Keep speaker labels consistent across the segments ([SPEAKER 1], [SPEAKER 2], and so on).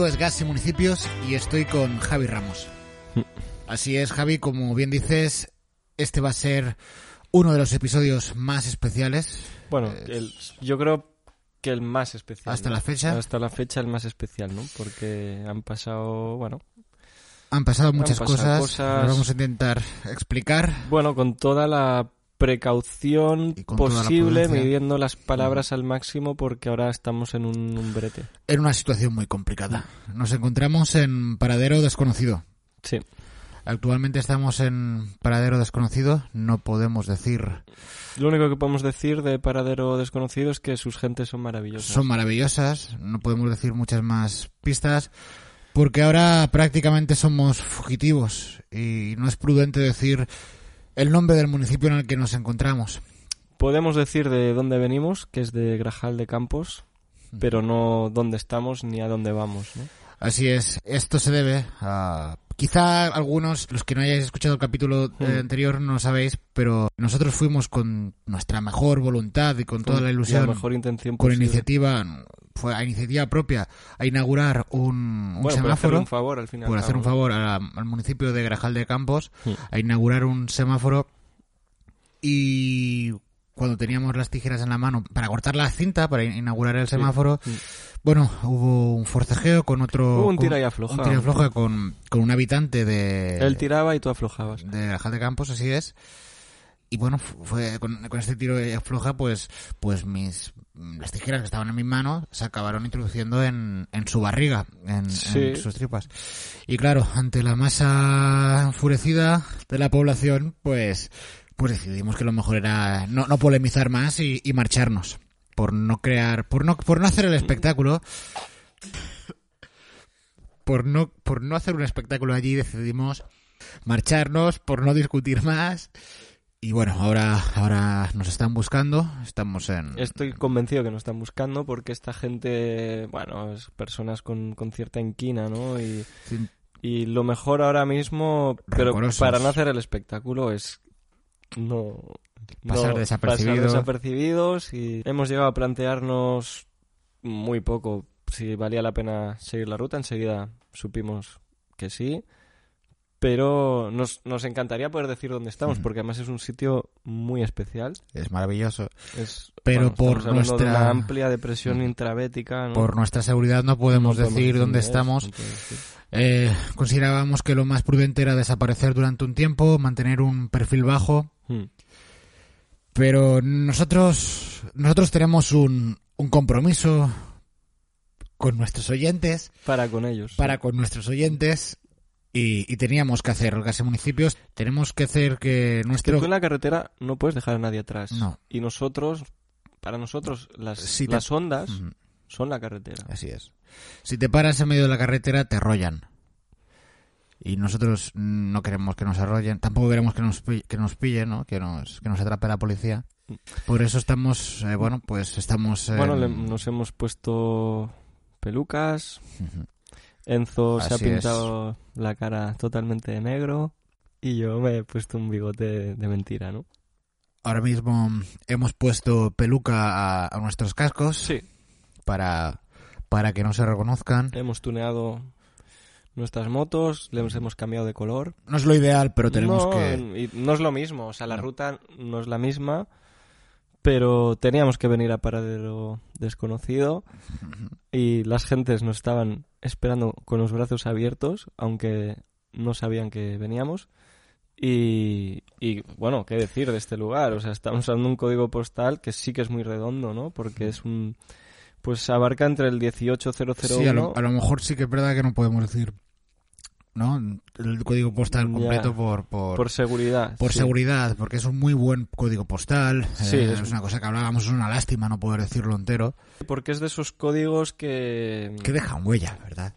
[SPEAKER 1] Esto es Gas y Municipios y estoy con Javi Ramos. Así es, Javi, como bien dices, este va a ser uno de los episodios más especiales.
[SPEAKER 2] Bueno,
[SPEAKER 1] Eh,
[SPEAKER 2] el- yo creo que el más especial.
[SPEAKER 1] ¿Hasta
[SPEAKER 2] ¿no?
[SPEAKER 1] la fecha?
[SPEAKER 2] Hasta la fecha el más especial, ¿no? Porque han pasado, bueno,
[SPEAKER 1] Han pasado muchas
[SPEAKER 2] pasado
[SPEAKER 1] cosas,
[SPEAKER 2] cosas.
[SPEAKER 1] las vamos a intentar explicar.
[SPEAKER 2] bueno, con toda la precaución
[SPEAKER 1] la
[SPEAKER 2] posible,
[SPEAKER 1] prudencia.
[SPEAKER 2] midiendo las palabras al máximo porque ahora estamos en un, un brete.
[SPEAKER 1] En una situación muy complicada. Nos encontramos en paradero desconocido.
[SPEAKER 2] Sí.
[SPEAKER 1] Actualmente estamos en paradero desconocido, no podemos decir
[SPEAKER 2] Lo único que podemos decir de Paradero Desconocido es que sus gentes son maravillosas.
[SPEAKER 1] son maravillosas, no podemos decir muchas más pistas, porque ahora prácticamente somos fugitivos y no es prudente decir el nombre del municipio en el que nos encontramos.
[SPEAKER 2] Podemos decir de dónde venimos, que es de Grajal de Campos, pero no dónde estamos ni a dónde vamos, ¿no?
[SPEAKER 1] Así es, esto se debe a... Quizá algunos, los que no hayáis escuchado el capítulo eh,
[SPEAKER 2] Mm.
[SPEAKER 1] anterior, no lo sabéis, pero nosotros fuimos con nuestra mejor voluntad y con toda la ilusión,
[SPEAKER 2] La mejor intención
[SPEAKER 1] con
[SPEAKER 2] posible.
[SPEAKER 1] iniciativa, fue a iniciativa propia, a inaugurar un, un
[SPEAKER 2] Bueno, por
[SPEAKER 1] semáforo.
[SPEAKER 2] hacerle un favor al final.
[SPEAKER 1] por hacer un favor la- al municipio de Grajal de Campos
[SPEAKER 2] Sí.
[SPEAKER 1] a inaugurar un semáforo y cuando teníamos las tijeras en la mano para cortar la cinta para in- inaugurar el semáforo
[SPEAKER 2] Sí.
[SPEAKER 1] bueno hubo un forcejeo con otro
[SPEAKER 2] Hubo un tira y afloja.
[SPEAKER 1] un tira y afloja con, con un habitante de
[SPEAKER 2] Él tiraba y tú aflojabas.
[SPEAKER 1] de Grajal de Campos así es y bueno fu- fue con, con este tiro y afloja pues pues mis las tijeras que estaban en mi mano se acabaron introduciendo en, en su barriga en, en
[SPEAKER 2] Sí.
[SPEAKER 1] sus tripas y claro ante la masa enfurecida de la población pues pues decidimos que lo mejor era no, no polemizar más y, y marcharnos por no crear por no por no hacer el espectáculo por no por no hacer un espectáculo allí decidimos marcharnos por no discutir más y bueno ahora ahora nos están buscando estamos en
[SPEAKER 2] Estoy convencido que nos están buscando porque esta gente, bueno, es personas con, con cierta inquina, ¿no? Y, y lo mejor ahora mismo, pero para no hacer el espectáculo es no
[SPEAKER 1] Pasar
[SPEAKER 2] no
[SPEAKER 1] desapercibido.
[SPEAKER 2] pasar desapercibidos y hemos llegado a plantearnos muy poco si valía la pena seguir la ruta. Enseguida supimos que sí. Pero nos, nos encantaría poder decir dónde estamos,
[SPEAKER 1] Ujú.
[SPEAKER 2] porque además es un sitio muy especial.
[SPEAKER 1] es maravilloso
[SPEAKER 2] Es,
[SPEAKER 1] Pero
[SPEAKER 2] bueno,
[SPEAKER 1] por
[SPEAKER 2] de
[SPEAKER 1] nuestra-
[SPEAKER 2] una amplia depresión intravética. ¿no?
[SPEAKER 1] por nuestra seguridad no podemos
[SPEAKER 2] No
[SPEAKER 1] decir dónde estamos
[SPEAKER 2] no.
[SPEAKER 1] Eh, considerábamos que lo más prudente era desaparecer durante un tiempo mantener un perfil bajo
[SPEAKER 2] Hmm.
[SPEAKER 1] pero nosotros nosotros tenemos un, un compromiso con nuestros oyentes
[SPEAKER 2] Para con ellos.
[SPEAKER 1] para con nuestros oyentes y, y teníamos que hacer, casi municipios, tenemos que hacer que
[SPEAKER 2] Que
[SPEAKER 1] nuestro...
[SPEAKER 2] tú en la carretera no puedes dejar a nadie atrás.
[SPEAKER 1] No.
[SPEAKER 2] Y nosotros, para nosotros, las,
[SPEAKER 1] te-
[SPEAKER 2] las ondas son la carretera.
[SPEAKER 1] Así es. Si te paras en medio de la carretera, te arrollan. Y nosotros no queremos que nos arrollen, tampoco queremos que nos, que nos pillen, ¿no? Que nos, que nos atrape la policía. Por eso estamos, eh, bueno, pues estamos... en-
[SPEAKER 2] Bueno, le- nos hemos puesto pelucas. Enzo se ha
[SPEAKER 1] es.
[SPEAKER 2] pintado la cara totalmente de negro. Y yo me he puesto un bigote de mentira, ¿no?
[SPEAKER 1] Ahora mismo hemos puesto peluca a, a nuestros cascos
[SPEAKER 2] Sí.
[SPEAKER 1] para, para que no se reconozcan.
[SPEAKER 2] Hemos tuneado nuestras motos, les hemos cambiado de color.
[SPEAKER 1] No es lo ideal, pero tenemos
[SPEAKER 2] no,
[SPEAKER 1] que...
[SPEAKER 2] y no es lo mismo, o sea, la
[SPEAKER 1] No.
[SPEAKER 2] ruta no es la misma, pero teníamos que venir a Paradero Desconocido y las gentes nos estaban esperando con los brazos abiertos, aunque no sabían que veníamos. Y, y, bueno, qué decir de este lugar, o sea, estamos usando un código postal que sí que es muy redondo, ¿no? Porque es un... Pues abarca entre el 18001...
[SPEAKER 1] Sí, a lo, a lo mejor sí que es verdad que no podemos decir ¿no? El código postal completo por, por,
[SPEAKER 2] Por seguridad.
[SPEAKER 1] por
[SPEAKER 2] sí.
[SPEAKER 1] seguridad, porque es un muy buen código postal.
[SPEAKER 2] Sí,
[SPEAKER 1] eh,
[SPEAKER 2] es-
[SPEAKER 1] es una cosa que hablábamos, es una lástima no poder decirlo entero.
[SPEAKER 2] Porque es de esos códigos que...
[SPEAKER 1] Que dejan huella, ¿verdad?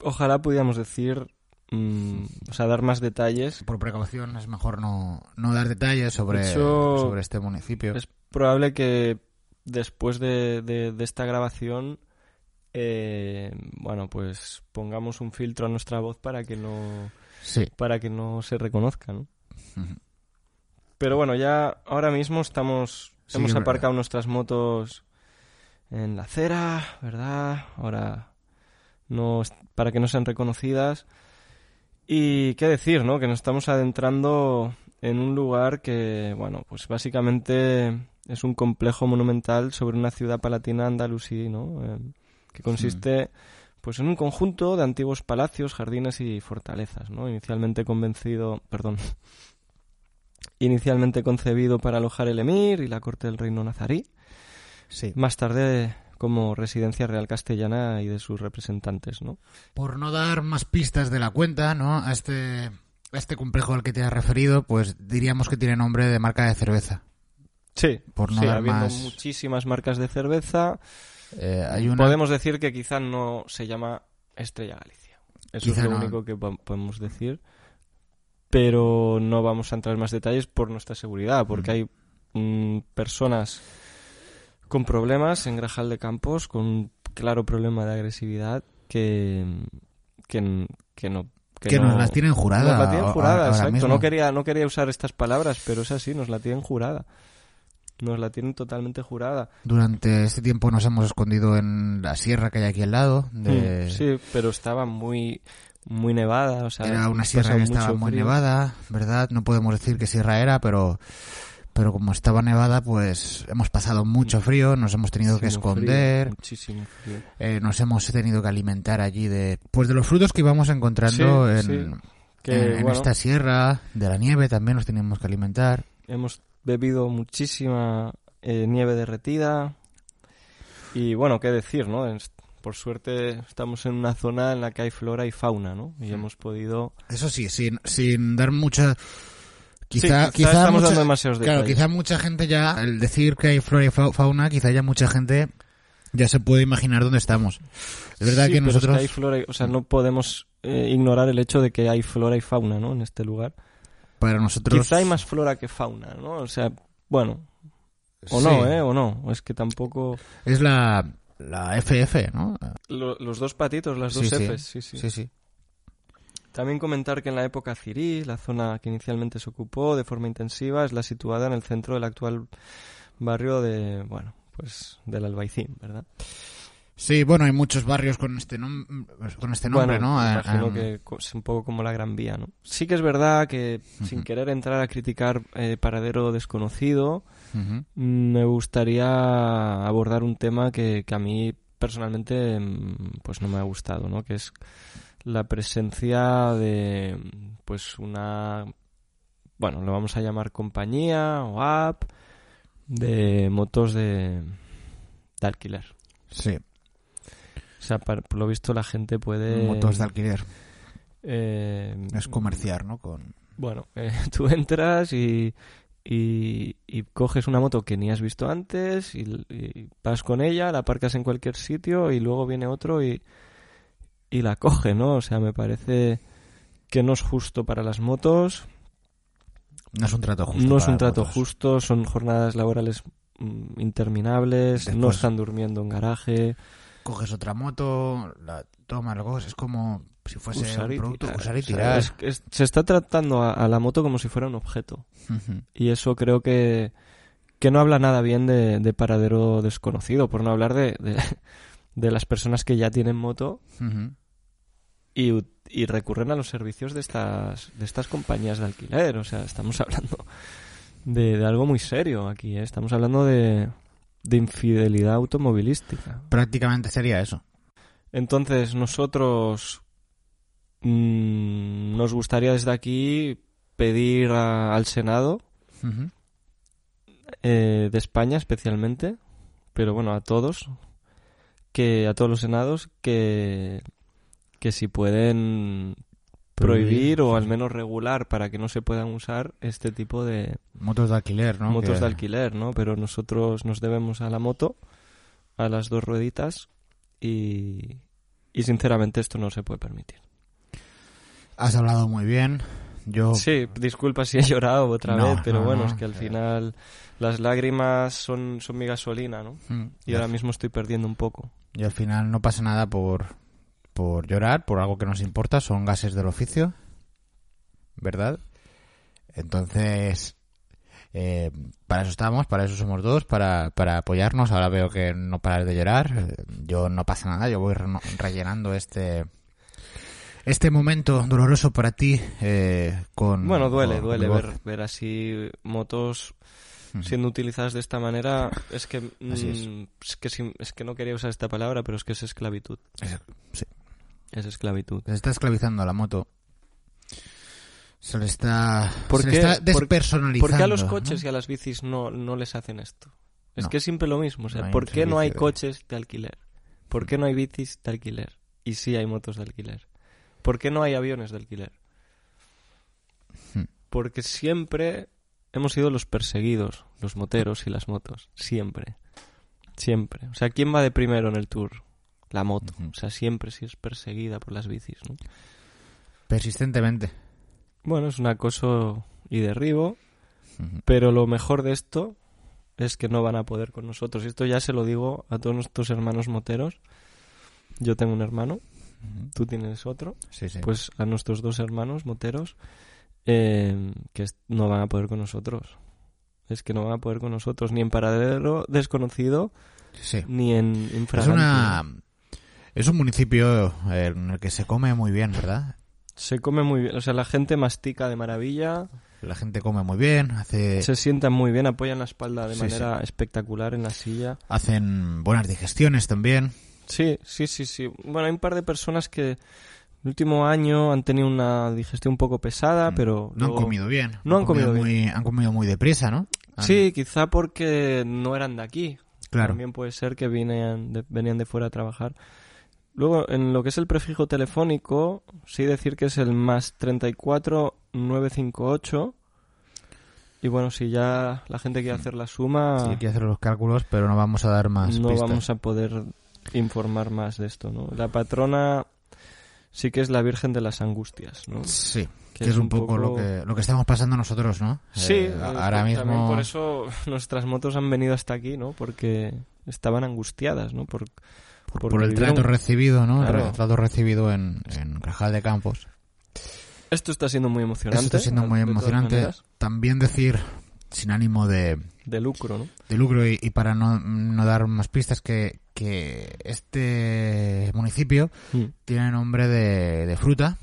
[SPEAKER 2] Ojalá pudiéramos decir... mm, o sea, dar más detalles.
[SPEAKER 1] Por precaución es mejor no, no dar detalles sobre,
[SPEAKER 2] hecho,
[SPEAKER 1] sobre este municipio.
[SPEAKER 2] Es probable que después de, de- de esta grabación... eh, bueno, pues pongamos un filtro a nuestra voz para que no
[SPEAKER 1] Sí.
[SPEAKER 2] para que no se reconozca. Pero bueno, ya ahora mismo estamos
[SPEAKER 1] Sí,
[SPEAKER 2] hemos
[SPEAKER 1] verdad.
[SPEAKER 2] aparcado nuestras motos en la acera, ¿verdad? Ahora no para que no sean reconocidas. Y qué decir, ¿no? Que nos estamos adentrando en un lugar que, bueno, pues básicamente es un complejo monumental sobre una ciudad palatina andalusí, ¿no? Eh, que consiste pues en un conjunto de antiguos palacios, jardines y fortalezas, ¿no? Inicialmente convencido, perdón, inicialmente concebido para alojar el emir y la corte del reino nazarí,
[SPEAKER 1] Sí.
[SPEAKER 2] más tarde como residencia real castellana y de sus representantes, ¿no?
[SPEAKER 1] Por no dar más pistas de la cuenta, ¿no? A este, a este complejo al que te has referido, pues diríamos que tiene nombre de marca de cerveza.
[SPEAKER 2] Sí,
[SPEAKER 1] Por no
[SPEAKER 2] sí,
[SPEAKER 1] dar
[SPEAKER 2] habiendo
[SPEAKER 1] más-
[SPEAKER 2] muchísimas marcas de cerveza,
[SPEAKER 1] Eh, hay una...
[SPEAKER 2] podemos decir que quizá no se llama Estrella Galicia. Eso
[SPEAKER 1] Quizá
[SPEAKER 2] es lo
[SPEAKER 1] no.
[SPEAKER 2] único que po- podemos decir. Pero no vamos a entrar en más detalles por nuestra seguridad, porque
[SPEAKER 1] Mm.
[SPEAKER 2] hay mm, personas con problemas en Grajal de Campos, con un claro problema de agresividad que, que, que no...
[SPEAKER 1] que nos las tienen jurada.
[SPEAKER 2] Nos la tienen jurada,
[SPEAKER 1] ahora
[SPEAKER 2] exacto. No quería, no quería usar estas palabras, pero es así, nos la tienen jurada. Nos la tienen totalmente jurada.
[SPEAKER 1] Durante este tiempo nos hemos escondido en la sierra que hay aquí al lado. De...
[SPEAKER 2] Mm, Sí, pero estaba muy muy nevada, o sea,
[SPEAKER 1] Era una sierra que estaba muy
[SPEAKER 2] frío.
[SPEAKER 1] nevada, ¿verdad? No podemos decir qué sierra era, pero pero como estaba nevada, pues hemos pasado mucho frío, nos hemos tenido que
[SPEAKER 2] frío,
[SPEAKER 1] esconder,
[SPEAKER 2] muchísimo frío.
[SPEAKER 1] eh, nos hemos tenido que alimentar allí de pues de los frutos que íbamos encontrando
[SPEAKER 2] Sí,
[SPEAKER 1] en,
[SPEAKER 2] sí. Que,
[SPEAKER 1] en- en esta sierra, de la nieve también nos teníamos que alimentar.
[SPEAKER 2] hemos bebido muchísima eh, nieve derretida y bueno, qué decir, ¿no? Por suerte estamos en una zona en la que hay flora y fauna, ¿no? Y hemos podido...
[SPEAKER 1] Eso sí, sin, sin dar mucha Quizá,
[SPEAKER 2] Sí, quizá
[SPEAKER 1] quizá
[SPEAKER 2] estamos
[SPEAKER 1] mucha-
[SPEAKER 2] dando demasiados
[SPEAKER 1] Claro,
[SPEAKER 2] detalles.
[SPEAKER 1] quizá mucha gente ya, al decir que hay flora y fa- fauna, quizá ya mucha gente ya se puede imaginar dónde estamos. Es verdad
[SPEAKER 2] Sí,
[SPEAKER 1] que
[SPEAKER 2] es
[SPEAKER 1] nosotros...
[SPEAKER 2] hay flora y- o sea, no podemos eh, ignorar el hecho de que hay flora y fauna, ¿no? En este lugar.
[SPEAKER 1] Para nosotros...
[SPEAKER 2] Quizá hay más flora que fauna, ¿no? O sea, bueno, o
[SPEAKER 1] Sí,
[SPEAKER 2] no, ¿eh? O no. O es que tampoco...
[SPEAKER 1] Es la, la FF, ¿no?
[SPEAKER 2] Lo- los dos patitos, las dos
[SPEAKER 1] sí.
[SPEAKER 2] Fs, sí, sí.
[SPEAKER 1] Sí, sí.
[SPEAKER 2] También comentar que en la época cirí, la zona que inicialmente se ocupó de forma intensiva es la situada en el centro del actual barrio de, bueno, pues del Albaicín, ¿verdad?
[SPEAKER 1] Sí, bueno, hay muchos barrios con este, nom- con este nombre,
[SPEAKER 2] bueno,
[SPEAKER 1] ¿no? Ah,
[SPEAKER 2] imagino
[SPEAKER 1] ah,
[SPEAKER 2] que co- es un poco como la Gran Vía, ¿no? Sí que es verdad que, sin querer entrar a criticar eh, Paradero Desconocido, mm, me gustaría abordar un tema que, que a mí personalmente mm, pues no me ha gustado, ¿no? Que es la presencia de pues una bueno, lo vamos a llamar compañía o app de motos de, de alquiler.
[SPEAKER 1] Sí,
[SPEAKER 2] O sea, por lo visto la gente puede
[SPEAKER 1] motos de alquiler.
[SPEAKER 2] eh,
[SPEAKER 1] Es comerciar, ¿no? Con...
[SPEAKER 2] Bueno, eh, tú entras y, y, y coges una moto que ni has visto antes y, y vas con ella, la aparcas en cualquier sitio y luego viene otro y, y la coge, ¿no? O sea, me parece que no es justo para las motos,
[SPEAKER 1] No es un trato justo.
[SPEAKER 2] no es un trato justo, son jornadas laborales mm, interminables, no están durmiendo en garaje.
[SPEAKER 1] Coges otra moto, la tomas, la coges, es como si fuese
[SPEAKER 2] usar
[SPEAKER 1] un producto,
[SPEAKER 2] tirar.
[SPEAKER 1] usar y
[SPEAKER 2] O sea,
[SPEAKER 1] tirar.
[SPEAKER 2] es- es- se está tratando a- a la moto como si fuera un objeto. Y eso creo que, que no habla nada bien de, de paradero desconocido, por no hablar de, de, de las personas que ya tienen moto y, y recurren a los servicios de estas, de estas compañías de alquiler. O sea, estamos hablando de, de algo muy serio aquí, ¿eh? Estamos hablando de, de infidelidad automovilística.
[SPEAKER 1] Prácticamente sería eso.
[SPEAKER 2] Entonces, nosotros mm, nos gustaría desde aquí pedir a- al Senado eh, de España especialmente, pero bueno, a todos, que a todos los senados que, que si pueden prohibir o al menos regular para que no se puedan usar este tipo de
[SPEAKER 1] Motos de alquiler, ¿no?
[SPEAKER 2] motos
[SPEAKER 1] Que-
[SPEAKER 2] de alquiler, ¿no? Pero nosotros nos debemos a la moto, a las dos rueditas y, y sinceramente esto no se puede permitir.
[SPEAKER 1] Has hablado muy bien. Yo
[SPEAKER 2] Sí, disculpa si he llorado otra
[SPEAKER 1] No,
[SPEAKER 2] vez, pero
[SPEAKER 1] no,
[SPEAKER 2] bueno,
[SPEAKER 1] no.
[SPEAKER 2] es que al final las lágrimas son, son mi gasolina, ¿no?
[SPEAKER 1] Mm,
[SPEAKER 2] Y ahora mismo estoy perdiendo un poco.
[SPEAKER 1] Y al final no pasa nada por, por llorar, por algo que nos importa, son gases del oficio, ¿verdad? Entonces, eh, para eso estamos, para eso somos dos, para, para apoyarnos. Ahora veo que no paras de llorar, yo no pasa nada, yo voy rellenando este este momento doloroso para ti eh, con...
[SPEAKER 2] Bueno, duele,
[SPEAKER 1] con
[SPEAKER 2] duele ver, ver así motos siendo utilizadas de esta manera. Es que,
[SPEAKER 1] es.
[SPEAKER 2] mm, es que, es que no quería usar esta palabra, pero es que es esclavitud.
[SPEAKER 1] Es- sí.
[SPEAKER 2] Es esclavitud.
[SPEAKER 1] Se está esclavizando a la moto. Se le está,
[SPEAKER 2] ¿Por
[SPEAKER 1] se le
[SPEAKER 2] qué?
[SPEAKER 1] está
[SPEAKER 2] ¿Por-
[SPEAKER 1] despersonalizando.
[SPEAKER 2] ¿Por qué a los
[SPEAKER 1] ¿no?
[SPEAKER 2] coches y a las bicis no, no les hacen esto? Es
[SPEAKER 1] No.
[SPEAKER 2] que es siempre lo mismo. O sea,
[SPEAKER 1] No
[SPEAKER 2] ¿por qué no hay coches de alquiler? ¿Por qué no hay bicis de alquiler? Y sí hay motos de alquiler. ¿Por qué no hay aviones de alquiler?
[SPEAKER 1] Hmm.
[SPEAKER 2] Porque siempre hemos sido los perseguidos, los moteros y las motos. Siempre. Siempre. O sea, ¿quién va de primero en el tour? La moto. O sea, siempre sí es perseguida por las bicis, ¿no?
[SPEAKER 1] Persistentemente.
[SPEAKER 2] Bueno, es un acoso y derribo. Pero lo mejor de esto es que no van a poder con nosotros. Y esto ya se lo digo a todos nuestros hermanos moteros. Yo tengo un hermano, tú tienes otro.
[SPEAKER 1] Sí, sí.
[SPEAKER 2] Pues a nuestros dos hermanos moteros eh, que es- no van a poder con nosotros. Es que no van a poder con nosotros ni en paradero desconocido
[SPEAKER 1] sí.
[SPEAKER 2] ni en
[SPEAKER 1] Es
[SPEAKER 2] infragante.
[SPEAKER 1] una... Es un municipio eh, en el que se come muy bien, ¿verdad?
[SPEAKER 2] Se come muy bien, o sea, la gente mastica de maravilla,
[SPEAKER 1] La gente come muy bien, hace,
[SPEAKER 2] se sientan muy bien, apoyan la espalda de
[SPEAKER 1] Sí,
[SPEAKER 2] manera espectacular en la silla.
[SPEAKER 1] hacen buenas digestiones también.
[SPEAKER 2] Sí, sí, sí, sí. Bueno, hay un par de personas que el último año han tenido una digestión un poco pesada,
[SPEAKER 1] Mm.
[SPEAKER 2] pero...
[SPEAKER 1] No
[SPEAKER 2] luego-
[SPEAKER 1] han comido bien.
[SPEAKER 2] No han comido bien.
[SPEAKER 1] muy, Han comido muy deprisa, ¿no? Han-
[SPEAKER 2] Sí, quizá porque no eran de aquí.
[SPEAKER 1] Claro.
[SPEAKER 2] También puede ser que venían de, venían de fuera a trabajar. Luego, en lo que es el prefijo telefónico, sí decir que es el más 34958. Y bueno, si ya la gente quiere hacer la suma,
[SPEAKER 1] Sí, que hacer los cálculos, pero no vamos a dar más
[SPEAKER 2] no
[SPEAKER 1] pistas.
[SPEAKER 2] vamos a poder informar más de esto, ¿no? La patrona sí que es la Virgen de las Angustias, ¿no?
[SPEAKER 1] Sí, que, es, un poco,
[SPEAKER 2] poco-
[SPEAKER 1] lo, que, lo que estamos pasando nosotros, ¿no?
[SPEAKER 2] Sí,
[SPEAKER 1] Eh,
[SPEAKER 2] eh,
[SPEAKER 1] ahora
[SPEAKER 2] también
[SPEAKER 1] mismo...
[SPEAKER 2] por eso nuestras motos han venido hasta aquí, ¿no? Porque estaban angustiadas, ¿no? Por,
[SPEAKER 1] por, el
[SPEAKER 2] vivieron-
[SPEAKER 1] trato recibido, ¿no?
[SPEAKER 2] Claro.
[SPEAKER 1] El trato recibido en, en Cajal de Campos.
[SPEAKER 2] Esto está siendo muy emocionante.
[SPEAKER 1] Eso está siendo muy emocionante. También decir, sin ánimo de,
[SPEAKER 2] de lucro, ¿no?
[SPEAKER 1] de lucro y, y para no, no dar más pistas, que, que este municipio tiene nombre de, de fruta.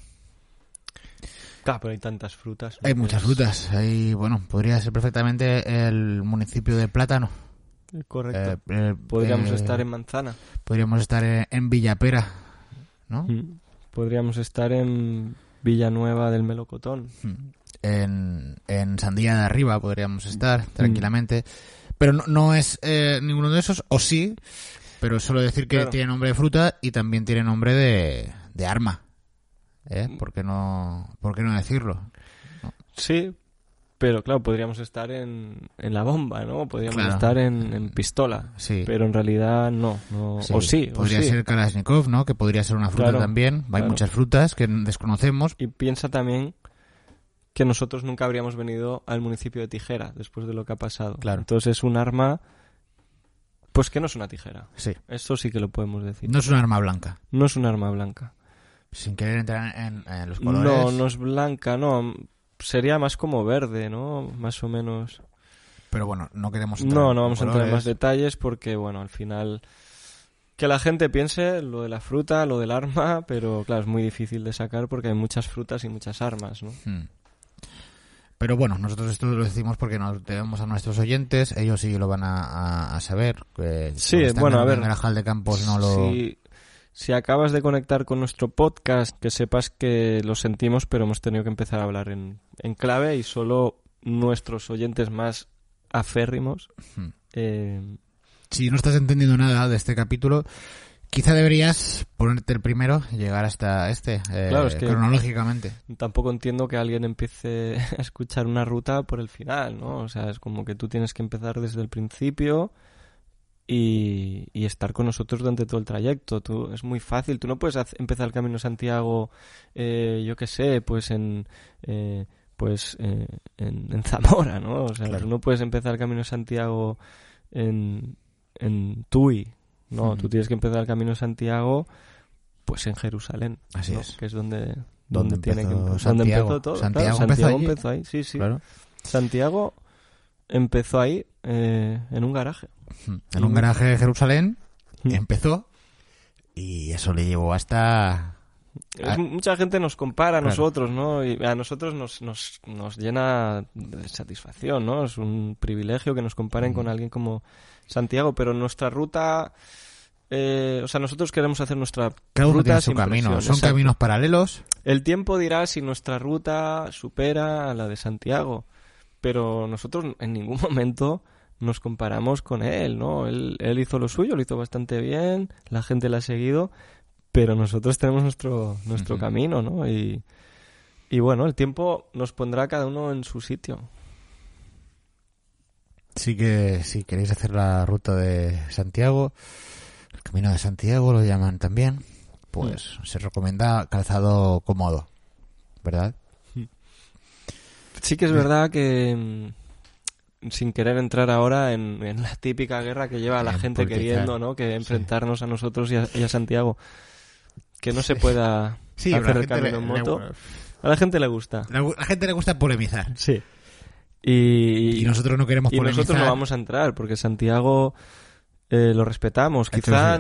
[SPEAKER 2] Claro, pero hay tantas frutas. ¿no?
[SPEAKER 1] Hay muchas
[SPEAKER 2] Es-
[SPEAKER 1] frutas. Hay, bueno, podría ser perfectamente el municipio de Plátano.
[SPEAKER 2] Correcto.
[SPEAKER 1] Eh, eh,
[SPEAKER 2] Podríamos
[SPEAKER 1] eh,
[SPEAKER 2] estar en manzana.
[SPEAKER 1] Podríamos estar en, en Villapera, ¿no?
[SPEAKER 2] Mm. Podríamos estar en Villanueva del Melocotón.
[SPEAKER 1] En, en Sandía de Arriba podríamos estar
[SPEAKER 2] Mm.
[SPEAKER 1] tranquilamente. Pero no, no es eh, ninguno de esos, o sí, pero solo decir que
[SPEAKER 2] Claro.
[SPEAKER 1] tiene nombre de fruta y también tiene nombre de, de arma. ¿Eh?
[SPEAKER 2] Mm.
[SPEAKER 1] ¿Por qué no, por qué no decirlo?
[SPEAKER 2] Sí, pero claro, podríamos estar en, en la bomba, ¿no? Podríamos
[SPEAKER 1] Claro.
[SPEAKER 2] estar en, en pistola.
[SPEAKER 1] Sí.
[SPEAKER 2] Pero en realidad no. no-
[SPEAKER 1] Sí,
[SPEAKER 2] O sí, o
[SPEAKER 1] Podría
[SPEAKER 2] sí.
[SPEAKER 1] ser Kalashnikov, ¿no? Que podría ser una fruta
[SPEAKER 2] Claro,
[SPEAKER 1] también. Hay
[SPEAKER 2] claro.
[SPEAKER 1] muchas frutas que desconocemos.
[SPEAKER 2] Y piensa también que nosotros nunca habríamos venido al municipio de Tijera después de lo que ha pasado.
[SPEAKER 1] Claro.
[SPEAKER 2] Entonces es un arma, pues que no es una tijera.
[SPEAKER 1] Sí.
[SPEAKER 2] Eso sí que lo podemos decir.
[SPEAKER 1] No es un arma blanca.
[SPEAKER 2] No es un arma blanca.
[SPEAKER 1] Sin querer entrar en, en los colores.
[SPEAKER 2] No, no es blanca, no. Sería más como verde, ¿no? Más o menos.
[SPEAKER 1] Pero bueno, no queremos entrar
[SPEAKER 2] No, no vamos a entrar en más detalles porque, bueno, al final... Que la gente piense lo de la fruta, lo del arma, pero claro, es muy difícil de sacar porque hay muchas frutas y muchas armas, ¿no?
[SPEAKER 1] Hmm. Pero bueno, nosotros esto lo decimos porque nos debemos a nuestros oyentes, ellos sí lo van a, a- a saber. que
[SPEAKER 2] Sí, bueno,
[SPEAKER 1] en
[SPEAKER 2] a ver.
[SPEAKER 1] Grajal de Campos no lo...
[SPEAKER 2] Si, si acabas de conectar con nuestro podcast, que sepas que lo sentimos, pero hemos tenido que empezar a hablar en, en clave y solo nuestros oyentes más aférrimos.
[SPEAKER 1] Hmm.
[SPEAKER 2] eh,
[SPEAKER 1] Si no estás entendiendo nada de este capítulo, quizá deberías ponerte el primero y llegar hasta este, eh,
[SPEAKER 2] Claro, es que-
[SPEAKER 1] cronológicamente.
[SPEAKER 2] Tampoco entiendo que alguien empiece a escuchar una ruta por el final, ¿no? O sea, es como que tú tienes que empezar desde el principio y, y estar con nosotros durante todo el trayecto. Tú, es muy fácil, tú no puedes empezar el Camino Santiago, eh, yo qué sé, pues en... eh, pues eh, en, en Zamora, ¿no? O sea,
[SPEAKER 1] Claro.
[SPEAKER 2] tú no puedes empezar el Camino Santiago en, en Tui, no,
[SPEAKER 1] Ujú.
[SPEAKER 2] tú tienes que empezar el Camino Santiago pues en Jerusalén,
[SPEAKER 1] Así
[SPEAKER 2] ¿no?
[SPEAKER 1] es.
[SPEAKER 2] que es donde,
[SPEAKER 1] Donde
[SPEAKER 2] tiene que donde
[SPEAKER 1] Santiago.
[SPEAKER 2] empezó todo.
[SPEAKER 1] Santiago
[SPEAKER 2] claro, Santiago empezó ahí, sí, sí.
[SPEAKER 1] Claro.
[SPEAKER 2] Santiago empezó ahí eh, en un garaje.
[SPEAKER 1] En un garaje de Jerusalén
[SPEAKER 2] Mm.
[SPEAKER 1] empezó y eso le llevó hasta...
[SPEAKER 2] Es- mucha gente nos compara a
[SPEAKER 1] Claro.
[SPEAKER 2] nosotros, ¿no? Y a nosotros nos, nos, nos llena de satisfacción, ¿no? Es un privilegio que nos comparen con alguien como Santiago, pero nuestra ruta... eh, o sea, nosotros queremos hacer nuestra
[SPEAKER 1] Cada
[SPEAKER 2] ruta
[SPEAKER 1] tiene su
[SPEAKER 2] sin
[SPEAKER 1] camino.
[SPEAKER 2] presión,
[SPEAKER 1] Son
[SPEAKER 2] exacto.
[SPEAKER 1] caminos paralelos.
[SPEAKER 2] El tiempo dirá si nuestra ruta supera a la de Santiago, pero nosotros en ningún momento nos comparamos con él, ¿no? Él, él hizo lo suyo, lo hizo bastante bien, la gente le ha seguido, pero nosotros tenemos nuestro, nuestro camino, ¿no? Y, y bueno, el tiempo nos pondrá cada uno en su sitio.
[SPEAKER 1] Sí que si queréis hacer la ruta de Santiago, el camino de Santiago lo llaman también, pues
[SPEAKER 2] Mm.
[SPEAKER 1] se recomienda calzado cómodo, ¿verdad?
[SPEAKER 2] Sí que es verdad que mm, sin querer entrar ahora en, en la típica guerra que lleva a la
[SPEAKER 1] En
[SPEAKER 2] gente queriendo, ¿no? Que enfrentarnos a nosotros y a, y a Santiago. Que no se pueda
[SPEAKER 1] Sí,
[SPEAKER 2] hacer el camino en moto. A la gente le gusta.
[SPEAKER 1] La, la gente le gusta polemizar.
[SPEAKER 2] Sí. Y,
[SPEAKER 1] Y nosotros no queremos
[SPEAKER 2] y
[SPEAKER 1] polemizar.
[SPEAKER 2] nosotros no vamos a entrar porque Santiago eh, lo respetamos. Quizá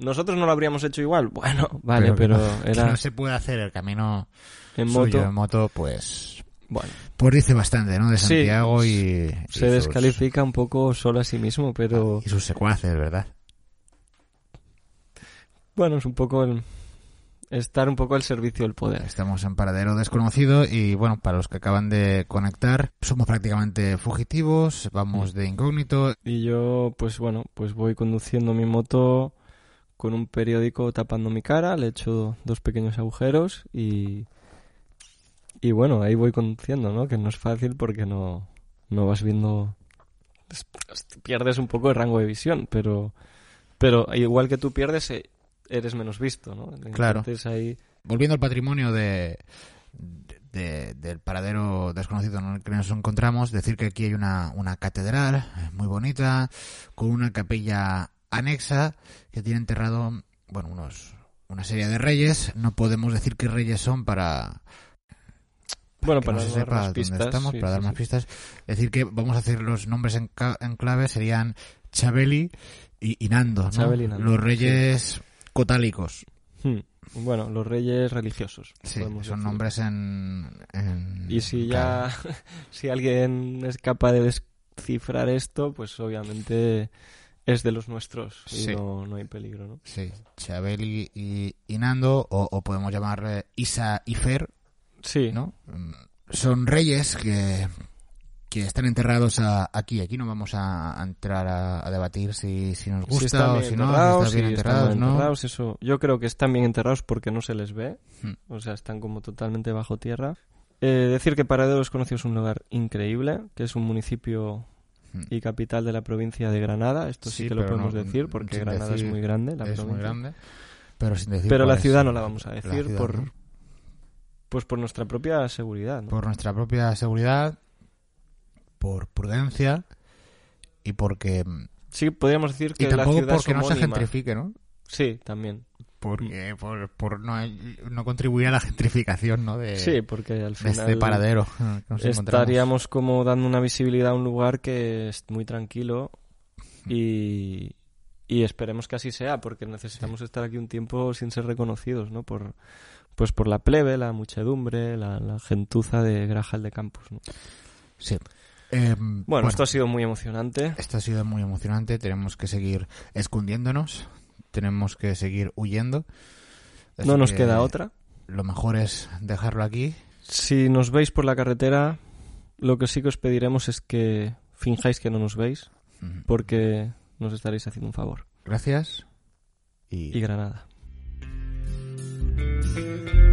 [SPEAKER 2] nosotros no lo habríamos hecho igual. Bueno, vale,
[SPEAKER 1] que
[SPEAKER 2] pero,
[SPEAKER 1] no- que
[SPEAKER 2] era
[SPEAKER 1] no se puede hacer el camino
[SPEAKER 2] en
[SPEAKER 1] suyo
[SPEAKER 2] moto.
[SPEAKER 1] en moto, pues
[SPEAKER 2] Bueno,
[SPEAKER 1] pues dice bastante, ¿no? De Santiago y, y
[SPEAKER 2] se descalifica un poco solo a sí mismo, pero
[SPEAKER 1] y sus secuaces, ¿verdad?
[SPEAKER 2] bueno, es un poco el estar un poco al servicio del poder.
[SPEAKER 1] Estamos en paradero desconocido y bueno, para los que acaban de conectar, somos prácticamente fugitivos, vamos de incógnito.
[SPEAKER 2] Y yo, pues bueno, pues voy conduciendo mi moto con un periódico tapando mi cara, le echo dos pequeños agujeros y y bueno, ahí voy conduciendo, ¿no? Que no es fácil porque no no vas viendo es- es- pierdes un poco el rango de visión, pero pero igual que tú pierdes eh, eres menos visto, ¿no?
[SPEAKER 1] Claro.
[SPEAKER 2] Entonces ahí
[SPEAKER 1] Volviendo al patrimonio de, de- del paradero desconocido en el que nos encontramos, decir que aquí hay una, una catedral muy bonita, con una capilla anexa que tiene enterrado, bueno, unos una serie de reyes. No podemos decir qué reyes son para,
[SPEAKER 2] bueno,
[SPEAKER 1] que
[SPEAKER 2] para
[SPEAKER 1] no se
[SPEAKER 2] dar más
[SPEAKER 1] dónde
[SPEAKER 2] pistas,
[SPEAKER 1] estamos,
[SPEAKER 2] sí,
[SPEAKER 1] para
[SPEAKER 2] sí,
[SPEAKER 1] dar más pistas. Decir que vamos a hacer los nombres en, en clave, serían Chabeli y, y Nando, ¿no?
[SPEAKER 2] Chabeli y Nando,
[SPEAKER 1] Los reyes cotálicos.
[SPEAKER 2] Hmm. Bueno, los reyes religiosos.
[SPEAKER 1] Sí, son
[SPEAKER 2] decir.
[SPEAKER 1] nombres en, en-
[SPEAKER 2] Y si ya, si alguien es capaz de descifrar esto, pues obviamente es de los nuestros y
[SPEAKER 1] Sí.
[SPEAKER 2] no, no hay peligro, ¿no?
[SPEAKER 1] Sí, Chabeli y, y Nando, o, o podemos llamarle Isa y Fer,
[SPEAKER 2] Sí,
[SPEAKER 1] ¿no? Son reyes que, que están enterrados a- aquí. Aquí no vamos a, a entrar a, a debatir si, si nos
[SPEAKER 2] si
[SPEAKER 1] gusta
[SPEAKER 2] están
[SPEAKER 1] o si no,
[SPEAKER 2] enterrados,
[SPEAKER 1] si están bien
[SPEAKER 2] si están
[SPEAKER 1] enterrados, ¿no?
[SPEAKER 2] enterrados, eso. Yo creo que están bien enterrados porque no se les ve,
[SPEAKER 1] Hmm.
[SPEAKER 2] o sea, están como totalmente bajo tierra. Eh, decir que Paradero Desconocido es un lugar increíble, que es un municipio
[SPEAKER 1] Hmm.
[SPEAKER 2] y capital de la provincia de Granada. Esto sí,
[SPEAKER 1] Sí,
[SPEAKER 2] que lo podemos
[SPEAKER 1] no-
[SPEAKER 2] decir porque Granada
[SPEAKER 1] decir-
[SPEAKER 2] es muy grande, la
[SPEAKER 1] es muy
[SPEAKER 2] provincia.
[SPEAKER 1] grande, pero sin decir
[SPEAKER 2] Pero la
[SPEAKER 1] es
[SPEAKER 2] ciudad no la vamos a decir por. Pues por nuestra propia seguridad, ¿no?
[SPEAKER 1] por nuestra propia seguridad, por prudencia y porque
[SPEAKER 2] Sí, podríamos decir que
[SPEAKER 1] y
[SPEAKER 2] la
[SPEAKER 1] tampoco
[SPEAKER 2] ciudad
[SPEAKER 1] porque
[SPEAKER 2] es
[SPEAKER 1] no se gentrifique, ¿no?
[SPEAKER 2] Sí, también.
[SPEAKER 1] Porque por, por no, no contribuir a la gentrificación, ¿no? De,
[SPEAKER 2] Sí, porque al
[SPEAKER 1] de
[SPEAKER 2] final
[SPEAKER 1] este paradero
[SPEAKER 2] estaríamos como dando una visibilidad a un lugar que es muy tranquilo y, y esperemos que así sea, porque necesitamos estar aquí un tiempo sin ser reconocidos, ¿no? Por, pues por la plebe, la muchedumbre, la, la gentuza de Grajal de Campos, ¿no?
[SPEAKER 1] Sí. Eh,
[SPEAKER 2] Bueno, esto ha sido muy emocionante.
[SPEAKER 1] esto ha sido muy emocionante. Tenemos que seguir escondiéndonos. Tenemos que seguir huyendo. Así
[SPEAKER 2] No nos
[SPEAKER 1] que
[SPEAKER 2] queda otra.
[SPEAKER 1] Lo mejor es dejarlo aquí.
[SPEAKER 2] Si nos veis por la carretera, lo que sí que os pediremos es que finjáis que no nos veis, porque nos estaréis haciendo un favor.
[SPEAKER 1] Gracias
[SPEAKER 2] y Granada. Thank you.